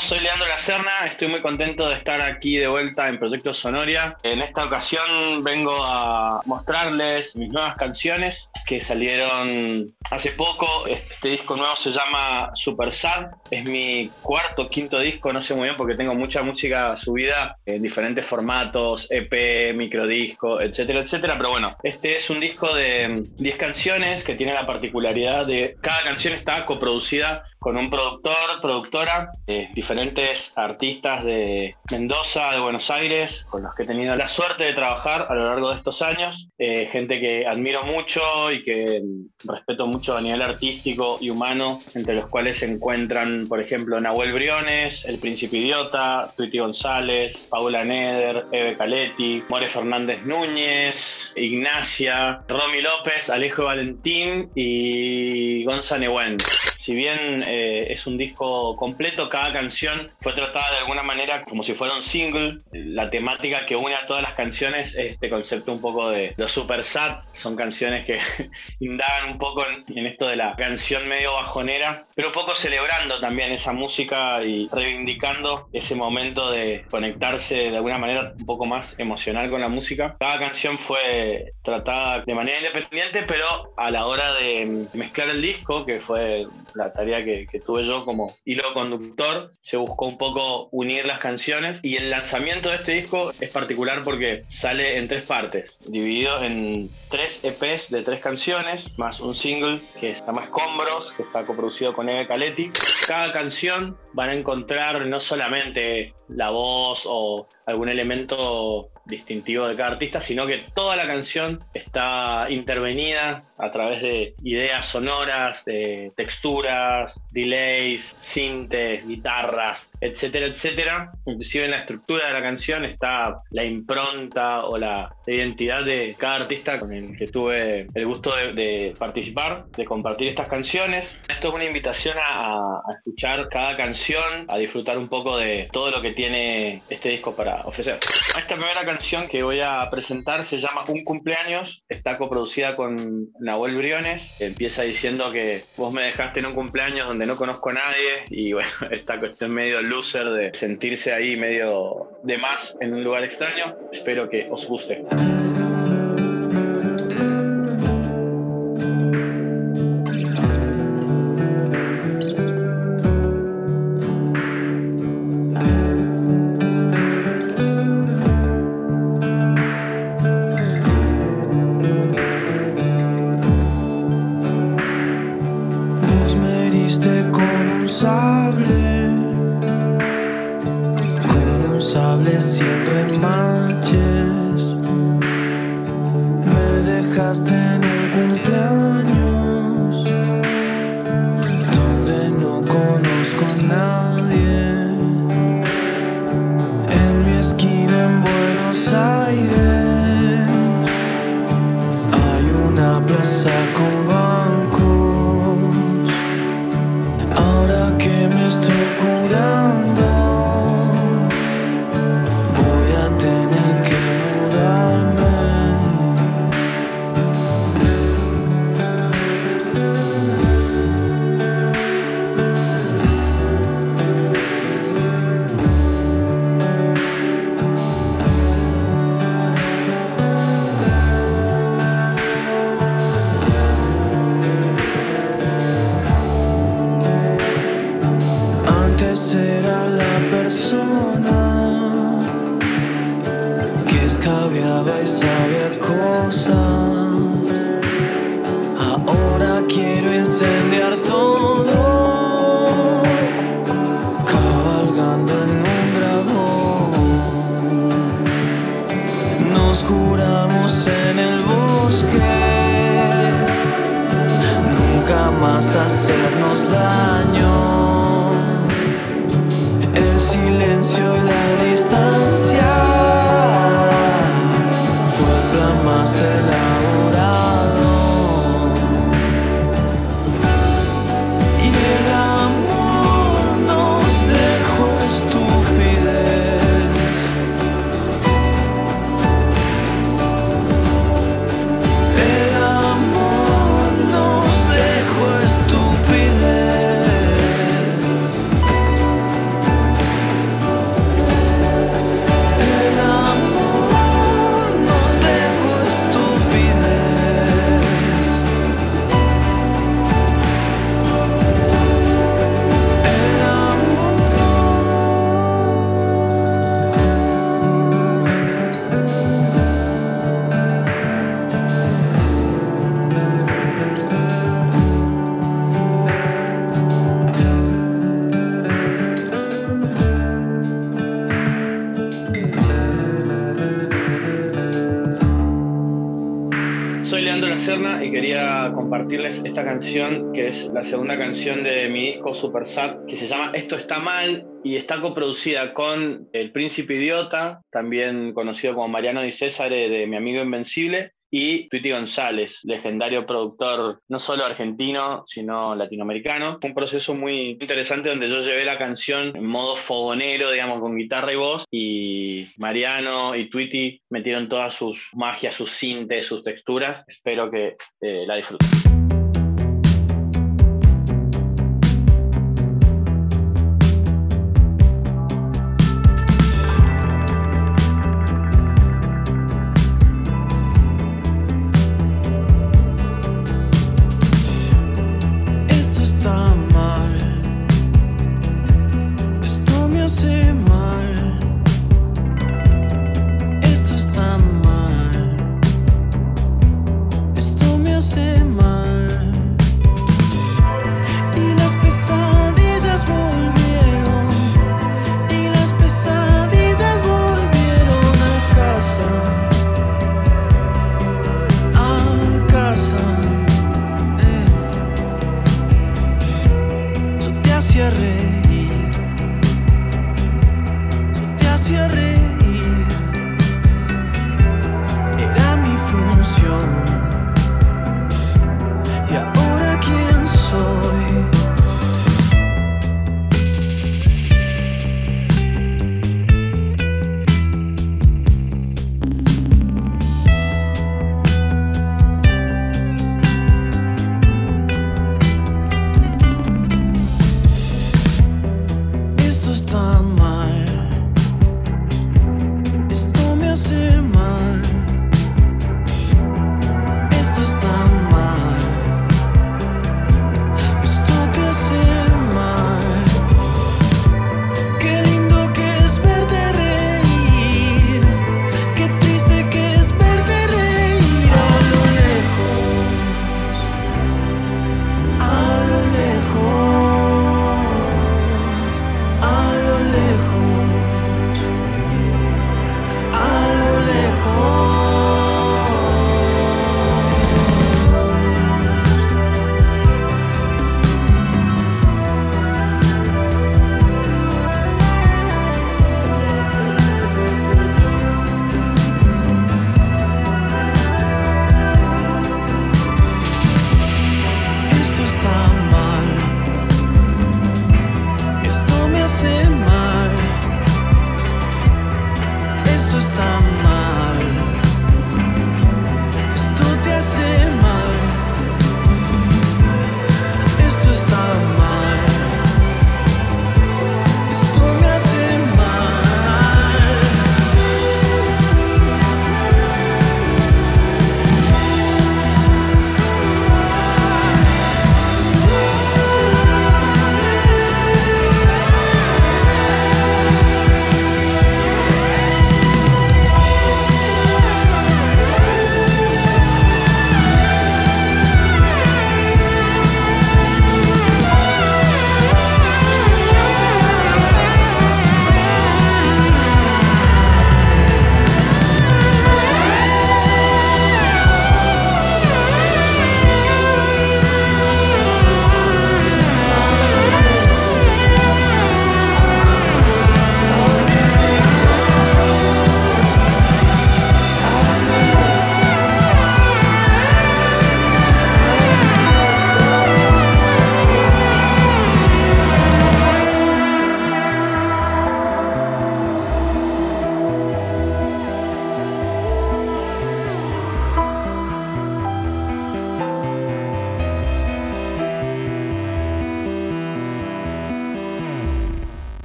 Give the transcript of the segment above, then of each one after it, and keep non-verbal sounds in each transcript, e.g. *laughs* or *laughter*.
Soy Leandro La Serna, estoy muy contento de estar aquí de vuelta en Proyecto Sonoria. En esta ocasión vengo a mostrarles mis nuevas canciones que salieron hace poco. Este disco nuevo se llama Super Sad, es mi cuarto quinto disco, no sé muy bien porque tengo mucha música subida en diferentes formatos, EP, microdisco, etcétera, etcétera. Pero bueno, este es un disco de 10 canciones que tiene la particularidad de cada canción está coproducida con un productor, productora diferentes artistas de Mendoza, de Buenos Aires, con los que he tenido la suerte de trabajar a lo largo de estos años. Eh, gente que admiro mucho y que respeto mucho a nivel artístico y humano, entre los cuales se encuentran, por ejemplo, Nahuel Briones, El Príncipe Idiota, Tuiti González, Paula Neder, Eve Caletti, More Fernández Núñez, Ignacia, Romy López, Alejo Valentín y Gonza Neuen si bien eh, es un disco completo, cada canción fue tratada de alguna manera como si fuera un single. La temática que une a todas las canciones es este concepto un poco de los super sad. Son canciones que *laughs* indagan un poco en, esto de la canción medio bajonera, pero un poco celebrando también esa música y reivindicando ese momento de conectarse de alguna manera un poco más emocional con la música. Cada canción fue tratada de manera independiente, pero a la hora de mezclar el disco, que fue la tarea que, tuve yo como hilo conductor, se buscó un poco unir las canciones y el lanzamiento de este disco es particular porque sale en tres partes, dividido en tres EPs de tres canciones, más un single que se llama Escombros, que está coproducido con Eve Caletti. Cada canción van a encontrar no solamente la voz o algún elemento distintivo de cada artista, sino que toda la canción está intervenida a través de ideas sonoras, de texturas, delays, sintes, guitarras, etcétera, etcétera. Inclusive en la estructura de la canción está la impronta o la identidad de cada artista con el que tuve el gusto de, participar, de compartir estas canciones. Esto es una invitación a, a escuchar cada canción, a disfrutar un poco de todo lo que tiene este disco para ofrecer. Esta primera canción que voy a presentar se llama Un cumpleaños, está coproducida con Nahuel Briones, empieza diciendo que vos me dejaste en un cumpleaños donde no conozco a nadie. Y bueno, *laughs* esta cuestión medio loser de sentirse ahí medio de más en un lugar extraño, espero que os guste. Hacernos daño. El silencio Soy Leandro Lacerna y quería compartirles esta canción que es la segunda canción de mi disco Super Sat que se llama Esto está mal y está coproducida con El Príncipe Idiota, también conocido como Mariano Di César de Mi Amigo Invencible y Tweety González, legendario productor no solo argentino, sino latinoamericano. Un proceso muy interesante donde yo llevé la canción en modo fogonero, digamos, con guitarra y voz, y Mariano y Tweety metieron todas sus magias, sus sintes, sus texturas. Espero que eh, la disfruten.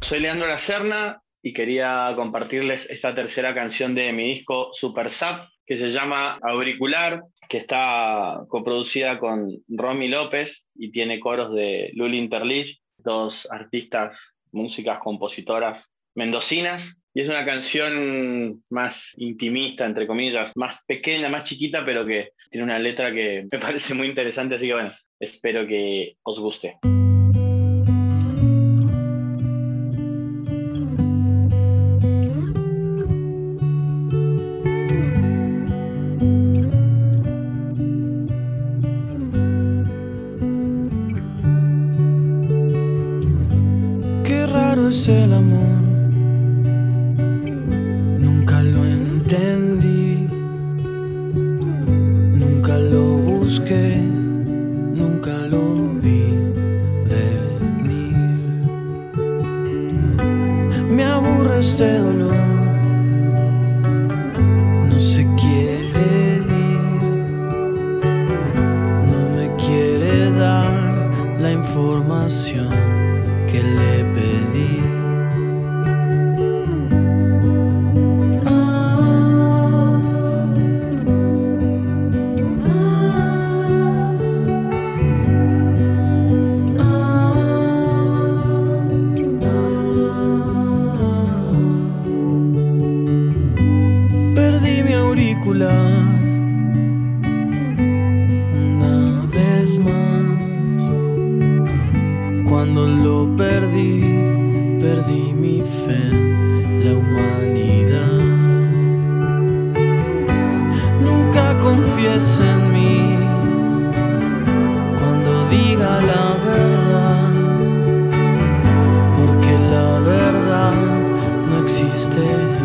Soy Leandro La Serna y quería compartirles esta tercera canción de mi disco Super Sap, que se llama Auricular, que está coproducida con Romy López y tiene coros de Luli Interlich, dos artistas, músicas, compositoras mendocinas. Y es una canción más intimista, entre comillas, más pequeña, más chiquita, pero que tiene una letra que me *laughs* parece muy interesante, así que bueno, espero que os guste. Nunca lo vi venir. Me aburre este dolor, perdí, perdí mi fe la humanidad. Nunca confíes en mí cuando diga la verdad, porque la verdad no existe.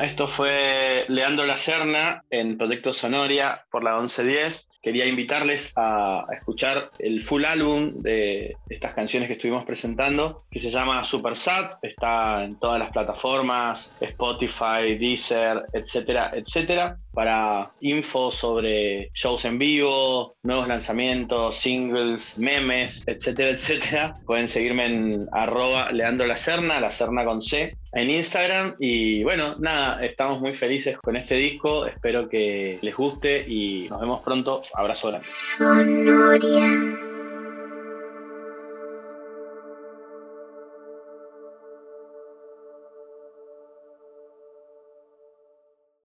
Esto fue Leandro La Serna en Proyecto Sonoria por la 1110. Quería invitarles a a escuchar el full álbum de estas canciones que estuvimos presentando, que se llama Super Sat. Está en todas las plataformas, Spotify, Deezer, etcétera, etcétera. Para info sobre shows en vivo, nuevos lanzamientos, singles, memes, etcétera, etcétera, pueden seguirme en arroba Leandro La Serna, La Serna con C, en Instagram. Y bueno, nada, estamos muy felices con este disco. Espero que les guste y nos vemos pronto. Abrazo grande.